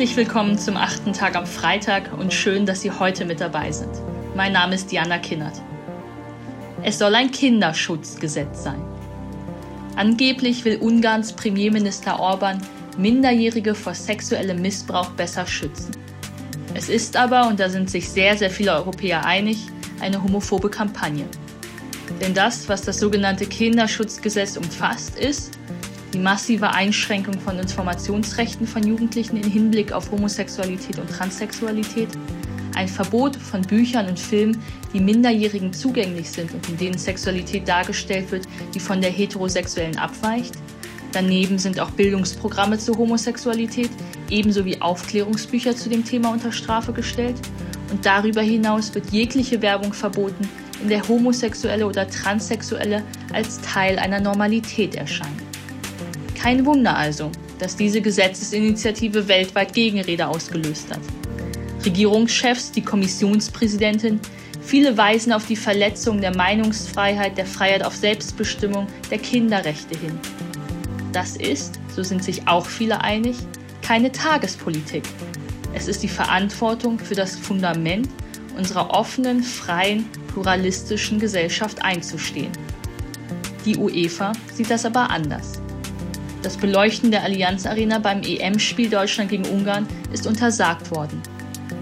Herzlich willkommen zum achten Tag am Freitag und schön, dass Sie heute mit dabei sind. Mein Name ist Diana Kinnert. Es soll ein Kinderschutzgesetz sein. Angeblich will Ungarns Premierminister Orban Minderjährige vor sexuellem Missbrauch besser schützen. Es ist aber, und da sind sich sehr, sehr viele Europäer einig, eine homophobe Kampagne. Denn das, was das sogenannte Kinderschutzgesetz umfasst, ist die massive Einschränkung von Informationsrechten von Jugendlichen im Hinblick auf Homosexualität und Transsexualität, ein Verbot von Büchern und Filmen, die Minderjährigen zugänglich sind und in denen Sexualität dargestellt wird, die von der heterosexuellen abweicht. Daneben sind auch Bildungsprogramme zur Homosexualität, ebenso wie Aufklärungsbücher zu dem Thema unter Strafe gestellt. Und darüber hinaus wird jegliche Werbung verboten, in der Homosexuelle oder Transsexuelle als Teil einer Normalität erscheinen. Kein Wunder also, dass diese Gesetzesinitiative weltweit Gegenrede ausgelöst hat. Regierungschefs, die Kommissionspräsidentin, viele weisen auf die Verletzung der Meinungsfreiheit, der Freiheit auf Selbstbestimmung, der Kinderrechte hin. Das ist, so sind sich auch viele einig, keine Tagespolitik. Es ist die Verantwortung für das Fundament unserer offenen, freien, pluralistischen Gesellschaft einzustehen. Die UEFA sieht das aber anders. Das Beleuchten der Allianz Arena beim EM-Spiel Deutschland gegen Ungarn ist untersagt worden.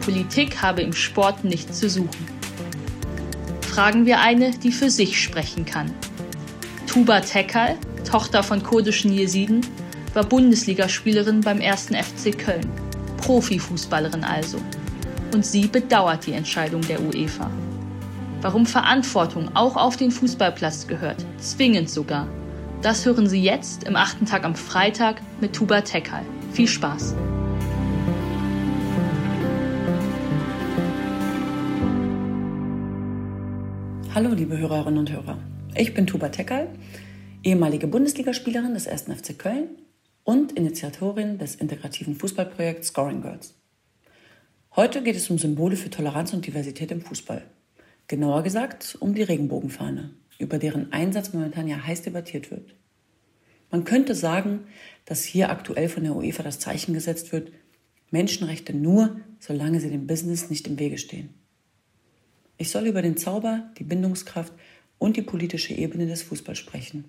Politik habe im Sport nichts zu suchen. Fragen wir eine, die für sich sprechen kann. Tuba Tekal, Tochter von kurdischen Jesiden, war Bundesligaspielerin beim 1. FC Köln. Profifußballerin also. Und sie bedauert die Entscheidung der UEFA. Warum Verantwortung auch auf den Fußballplatz gehört, zwingend sogar, das hören Sie jetzt im achten Tag am Freitag mit Tuba Tekal. Viel Spaß! Hallo, liebe Hörerinnen und Hörer. Ich bin Tuba Tekal, ehemalige Bundesligaspielerin des 1. FC Köln und Initiatorin des integrativen Fußballprojekts Scoring Girls. Heute geht es um Symbole für Toleranz und Diversität im Fußball. Genauer gesagt um die Regenbogenfahne über deren Einsatz momentan ja heiß debattiert wird. Man könnte sagen, dass hier aktuell von der UEFA das Zeichen gesetzt wird, Menschenrechte nur, solange sie dem Business nicht im Wege stehen. Ich soll über den Zauber, die Bindungskraft und die politische Ebene des Fußballs sprechen.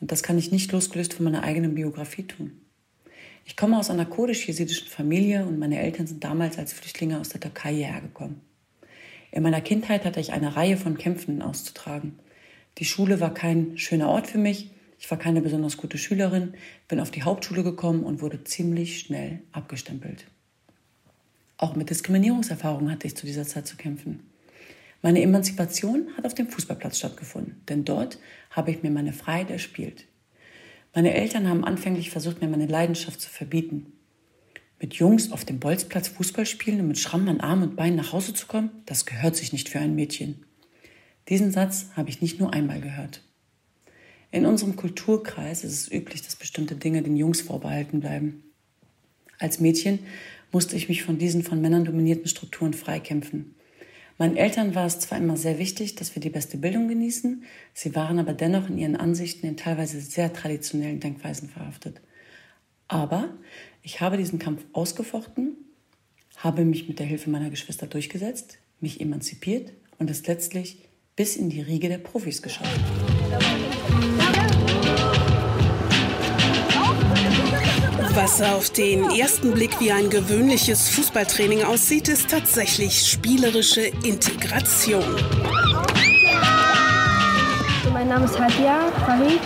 Und das kann ich nicht losgelöst von meiner eigenen Biografie tun. Ich komme aus einer kurdisch-jesidischen Familie und meine Eltern sind damals als Flüchtlinge aus der Türkei hierher gekommen. In meiner Kindheit hatte ich eine Reihe von Kämpfen auszutragen. Die Schule war kein schöner Ort für mich. Ich war keine besonders gute Schülerin, bin auf die Hauptschule gekommen und wurde ziemlich schnell abgestempelt. Auch mit Diskriminierungserfahrungen hatte ich zu dieser Zeit zu kämpfen. Meine Emanzipation hat auf dem Fußballplatz stattgefunden, denn dort habe ich mir meine Freiheit erspielt. Meine Eltern haben anfänglich versucht, mir meine Leidenschaft zu verbieten. Mit Jungs auf dem Bolzplatz Fußball spielen und mit Schrammen an Arm und Beinen nach Hause zu kommen, das gehört sich nicht für ein Mädchen. Diesen Satz habe ich nicht nur einmal gehört. In unserem Kulturkreis ist es üblich, dass bestimmte Dinge den Jungs vorbehalten bleiben. Als Mädchen musste ich mich von diesen von Männern dominierten Strukturen freikämpfen. Meinen Eltern war es zwar immer sehr wichtig, dass wir die beste Bildung genießen, sie waren aber dennoch in ihren Ansichten in teilweise sehr traditionellen Denkweisen verhaftet. Aber ich habe diesen Kampf ausgefochten, habe mich mit der Hilfe meiner Geschwister durchgesetzt, mich emanzipiert und es letztlich bis in die Riege der Profis geschafft. Was auf den ersten Blick wie ein gewöhnliches Fußballtraining aussieht, ist tatsächlich spielerische Integration. Mein Name ist Hadia Farid.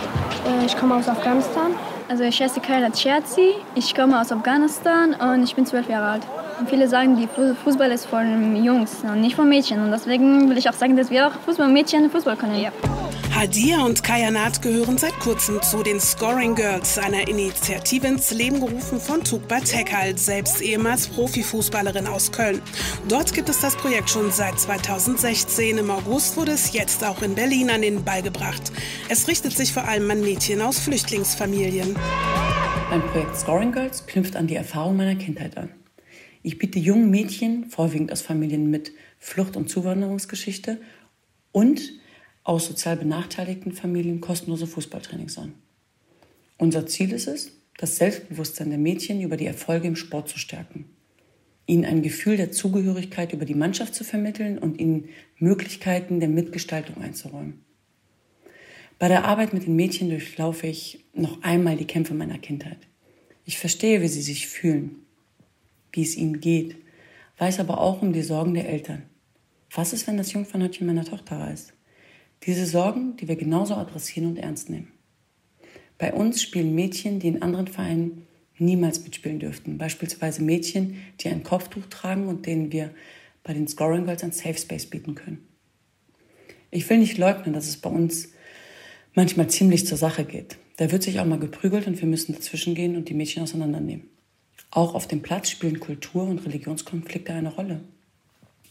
Äh, ich komme aus Afghanistan. Also ich heiße Kairat Scherzi. Ich komme aus Afghanistan und ich bin zwölf Jahre alt. Viele sagen, die Fußball ist von Jungs und nicht von Mädchen. Und deswegen will ich auch sagen, dass wir auch Fußballmädchen Fußball können. Ja. Hadia und Kayanat gehören seit kurzem zu den Scoring Girls, einer Initiative ins Leben gerufen von Tukba Tekal, selbst ehemals Profifußballerin aus Köln. Dort gibt es das Projekt schon seit 2016. Im August wurde es jetzt auch in Berlin an den Ball gebracht. Es richtet sich vor allem an Mädchen aus Flüchtlingsfamilien. Mein Projekt Scoring Girls knüpft an die Erfahrung meiner Kindheit an. Ich biete jungen Mädchen, vorwiegend aus Familien mit Flucht- und Zuwanderungsgeschichte und aus sozial benachteiligten Familien kostenlose Fußballtrainings an. Unser Ziel ist es, das Selbstbewusstsein der Mädchen über die Erfolge im Sport zu stärken. ihnen ein Gefühl der Zugehörigkeit über die Mannschaft zu vermitteln und ihnen Möglichkeiten der Mitgestaltung einzuräumen. Bei der Arbeit mit den Mädchen durchlaufe ich noch einmal die Kämpfe meiner Kindheit. Ich verstehe, wie sie sich fühlen, wie es ihnen geht, weiß aber auch um die Sorgen der Eltern. Was ist, wenn das Jungfernhäutchen meiner Tochter reist? Diese Sorgen, die wir genauso adressieren und ernst nehmen. Bei uns spielen Mädchen, die in anderen Vereinen niemals mitspielen dürften. Beispielsweise Mädchen, die ein Kopftuch tragen und denen wir bei den Scoring Girls ein Safe Space bieten können. Ich will nicht leugnen, dass es bei uns manchmal ziemlich zur Sache geht. Da wird sich auch mal geprügelt und wir müssen dazwischen gehen und die Mädchen auseinandernehmen. Auch auf dem Platz spielen Kultur- und Religionskonflikte eine Rolle.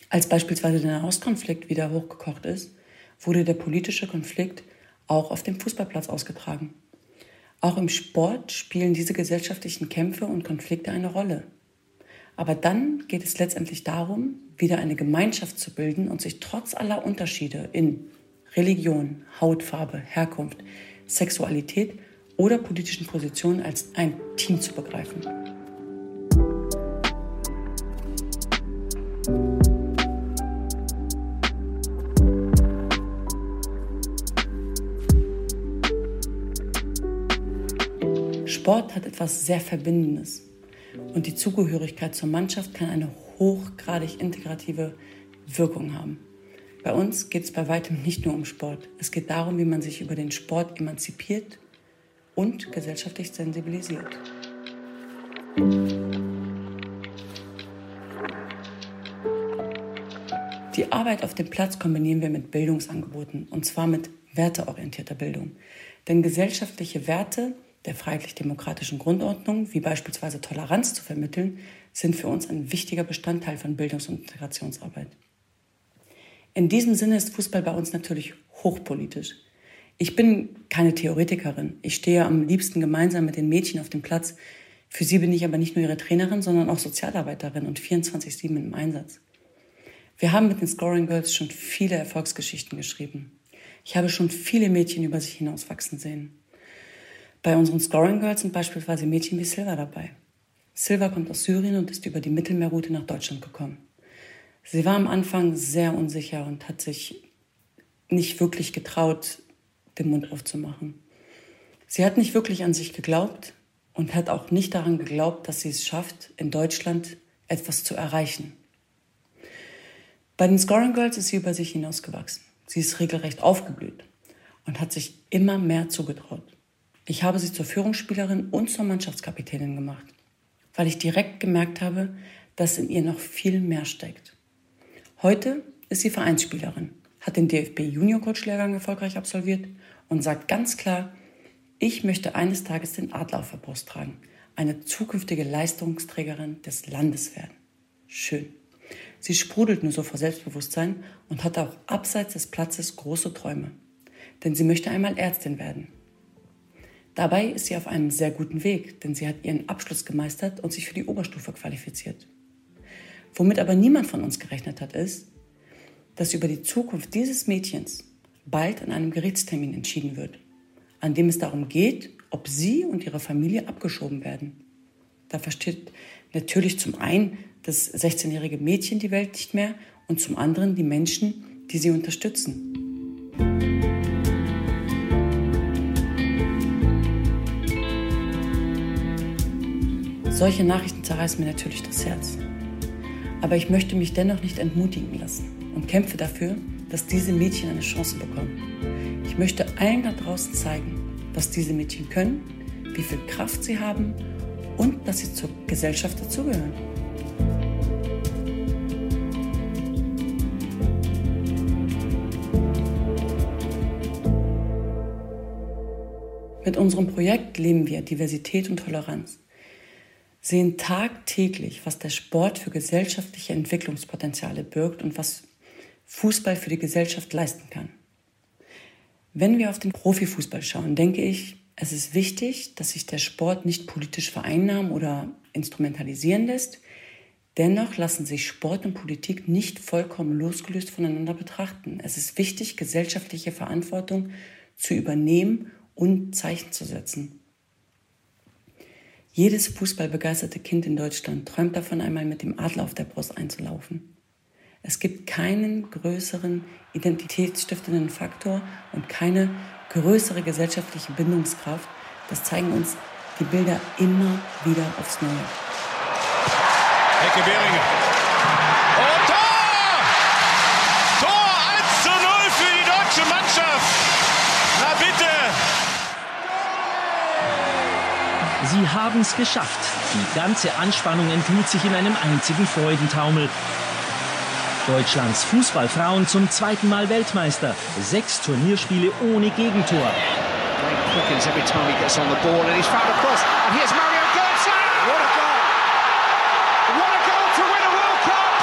Als beispielsweise der Nahostkonflikt wieder hochgekocht ist, wurde der politische Konflikt auch auf dem Fußballplatz ausgetragen. Auch im Sport spielen diese gesellschaftlichen Kämpfe und Konflikte eine Rolle. Aber dann geht es letztendlich darum, wieder eine Gemeinschaft zu bilden und sich trotz aller Unterschiede in Religion, Hautfarbe, Herkunft, Sexualität oder politischen Positionen als ein Team zu begreifen. Sport hat etwas sehr Verbindendes. Und die Zugehörigkeit zur Mannschaft kann eine hochgradig integrative Wirkung haben. Bei uns geht es bei weitem nicht nur um Sport. Es geht darum, wie man sich über den Sport emanzipiert und gesellschaftlich sensibilisiert. Arbeit auf dem Platz kombinieren wir mit Bildungsangeboten, und zwar mit werteorientierter Bildung. Denn gesellschaftliche Werte der freiheitlich-demokratischen Grundordnung, wie beispielsweise Toleranz zu vermitteln, sind für uns ein wichtiger Bestandteil von Bildungs- und Integrationsarbeit. In diesem Sinne ist Fußball bei uns natürlich hochpolitisch. Ich bin keine Theoretikerin. Ich stehe am liebsten gemeinsam mit den Mädchen auf dem Platz. Für sie bin ich aber nicht nur ihre Trainerin, sondern auch Sozialarbeiterin und 24-7 im Einsatz. Wir haben mit den Scoring Girls schon viele Erfolgsgeschichten geschrieben. Ich habe schon viele Mädchen über sich hinauswachsen sehen. Bei unseren Scoring Girls sind beispielsweise Mädchen wie Silva dabei. Silva kommt aus Syrien und ist über die Mittelmeerroute nach Deutschland gekommen. Sie war am Anfang sehr unsicher und hat sich nicht wirklich getraut, den Mund aufzumachen. Sie hat nicht wirklich an sich geglaubt und hat auch nicht daran geglaubt, dass sie es schafft, in Deutschland etwas zu erreichen. Bei den Scoring Girls ist sie über sich hinausgewachsen. Sie ist regelrecht aufgeblüht und hat sich immer mehr zugetraut. Ich habe sie zur Führungsspielerin und zur Mannschaftskapitänin gemacht, weil ich direkt gemerkt habe, dass in ihr noch viel mehr steckt. Heute ist sie Vereinsspielerin, hat den DFB Junior Coach Lehrgang erfolgreich absolviert und sagt ganz klar, ich möchte eines Tages den Adler auf der Brust tragen, eine zukünftige Leistungsträgerin des Landes werden. Schön. Sie sprudelt nur so vor Selbstbewusstsein und hat auch abseits des Platzes große Träume. Denn sie möchte einmal Ärztin werden Dabei ist sie auf einem sehr guten Weg, denn sie hat ihren Abschluss gemeistert und sich für die Oberstufe qualifiziert. Womit aber niemand von uns gerechnet hat, ist, dass über die Zukunft dieses Mädchens bald an einem Gerichtstermin entschieden wird, an dem es darum geht, ob sie und ihre Familie abgeschoben werden. Da versteht natürlich zum einen das 16-jährige Mädchen die Welt nicht mehr und zum anderen die Menschen, die sie unterstützen. Solche Nachrichten zerreißen mir natürlich das Herz. Aber ich möchte mich dennoch nicht entmutigen lassen und kämpfe dafür, dass diese Mädchen eine Chance bekommen. Ich möchte allen da draußen zeigen, was diese Mädchen können, wie viel Kraft sie haben und dass sie zur Gesellschaft dazugehören. Mit unserem Projekt leben wir Diversität und Toleranz sehen tagtäglich, was der Sport für gesellschaftliche Entwicklungspotenziale birgt und was Fußball für die Gesellschaft leisten kann. Wenn wir auf den Profifußball schauen, denke ich, es ist wichtig, dass sich der Sport nicht politisch vereinnahmen oder instrumentalisieren lässt. Dennoch lassen sich Sport und Politik nicht vollkommen losgelöst voneinander betrachten. Es ist wichtig, gesellschaftliche Verantwortung zu übernehmen und Zeichen zu setzen. Jedes fußballbegeisterte Kind in Deutschland träumt davon, einmal mit dem Adler auf der Brust einzulaufen. Es gibt keinen größeren identitätsstiftenden Faktor und keine größere gesellschaftliche Bindungskraft. Das zeigen uns die Bilder immer wieder aufs Neue. Ecke Behringer. Und Tor! Tor 1 zu 0 für die deutsche Mannschaft. Na bitte. Sie haben es geschafft. Die ganze Anspannung entglüht sich in einem einzigen Freudentaumel. Deutschlands Fußballfrauen zum zweiten Mal Weltmeister. Sechs Turnierspiele ohne Gegentor. quickens every time he gets on the ball and he's found a cross. And here's Mario Götze. What a goal! What a goal to win a World Cup!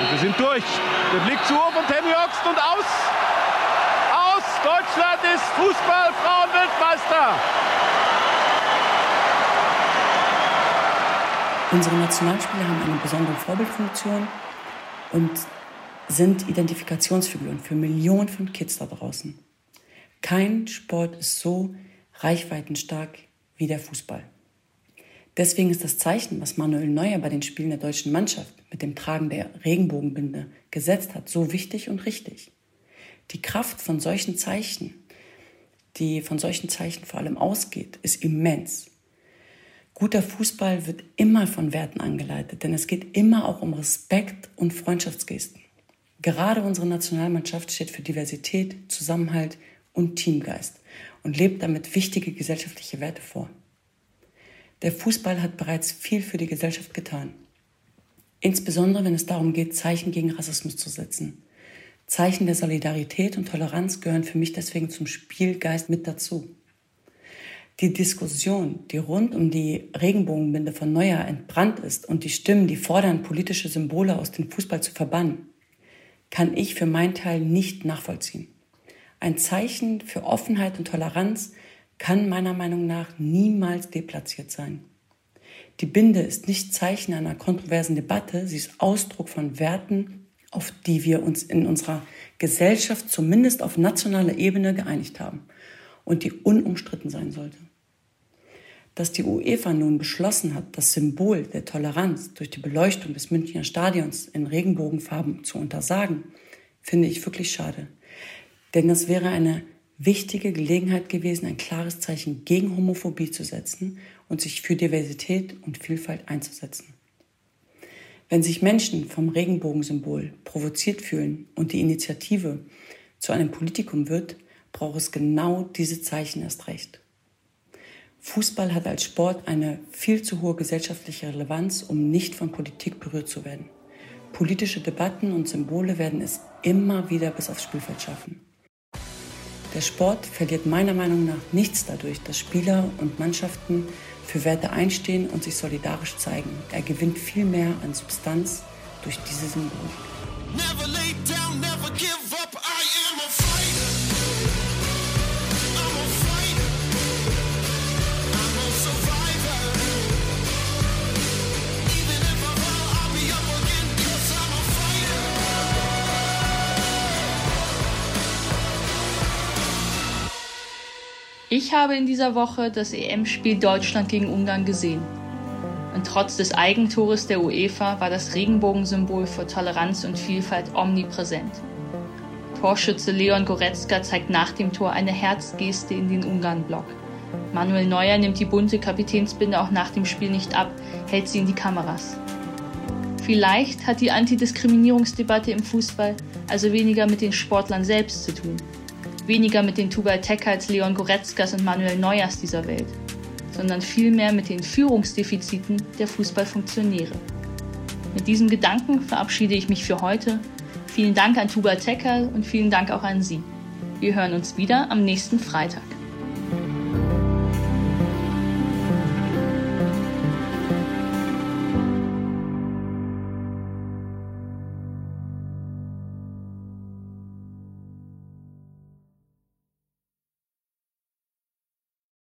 Und wir sind durch. Der Blick zu hoch von Tammy Oxt und aus. Aus. Deutschland ist Fußball-Frauenweltmeister. Unsere Nationalspieler haben eine besondere Vorbildfunktion und sind Identifikationsfiguren für Millionen von Kids da draußen. Kein Sport ist so reichweitenstark wie der Fußball. Deswegen ist das Zeichen, was Manuel Neuer bei den Spielen der deutschen Mannschaft mit dem Tragen der Regenbogenbinde gesetzt hat, so wichtig und richtig. Die Kraft von solchen Zeichen, die von solchen Zeichen vor allem ausgeht, ist immens. Guter Fußball wird immer von Werten angeleitet, denn es geht immer auch um Respekt und Freundschaftsgesten. Gerade unsere Nationalmannschaft steht für Diversität, Zusammenhalt und Teamgeist und lebt damit wichtige gesellschaftliche Werte vor. Der Fußball hat bereits viel für die Gesellschaft getan. Insbesondere wenn es darum geht, Zeichen gegen Rassismus zu setzen. Zeichen der Solidarität und Toleranz gehören für mich deswegen zum Spielgeist mit dazu. Die Diskussion, die rund um die Regenbogenbinde von Neuer entbrannt ist und die Stimmen, die fordern, politische Symbole aus dem Fußball zu verbannen, kann ich für meinen Teil nicht nachvollziehen. Ein Zeichen für Offenheit und Toleranz kann meiner Meinung nach niemals deplatziert sein. Die Binde ist nicht Zeichen einer kontroversen Debatte, sie ist Ausdruck von Werten, auf die wir uns in unserer Gesellschaft zumindest auf nationaler Ebene geeinigt haben und die unumstritten sein sollte. Dass die UEFA nun beschlossen hat, das Symbol der Toleranz durch die Beleuchtung des Münchner Stadions in Regenbogenfarben zu untersagen, finde ich wirklich schade. Denn das wäre eine wichtige Gelegenheit gewesen, ein klares Zeichen gegen Homophobie zu setzen und sich für Diversität und Vielfalt einzusetzen. Wenn sich Menschen vom Regenbogensymbol provoziert fühlen und die Initiative zu einem Politikum wird, braucht es genau diese Zeichen erst recht. Fußball hat als Sport eine viel zu hohe gesellschaftliche Relevanz, um nicht von Politik berührt zu werden. Politische Debatten und Symbole werden es immer wieder bis aufs Spielfeld schaffen. Der Sport verliert meiner Meinung nach nichts dadurch, dass Spieler und Mannschaften für Werte einstehen und sich solidarisch zeigen. Er gewinnt viel mehr an Substanz durch diese Symbole. Ich habe in dieser Woche das EM-Spiel Deutschland gegen Ungarn gesehen. Und trotz des Eigentores der UEFA war das Regenbogensymbol für Toleranz und Vielfalt omnipräsent. Torschütze Leon Goretzka zeigt nach dem Tor eine Herzgeste in den Ungarn-Block. Manuel Neuer nimmt die bunte Kapitänsbinde auch nach dem Spiel nicht ab, hält sie in die Kameras. Vielleicht hat die Antidiskriminierungsdebatte im Fußball also weniger mit den Sportlern selbst zu tun, weniger mit den Tubal Tekals, Leon Goretzkas und Manuel Neuers dieser Welt, sondern vielmehr mit den Führungsdefiziten der Fußballfunktionäre. Mit diesem Gedanken verabschiede ich mich für heute. Vielen Dank an Tubal Tekal und vielen Dank auch an Sie. Wir hören uns wieder am nächsten Freitag.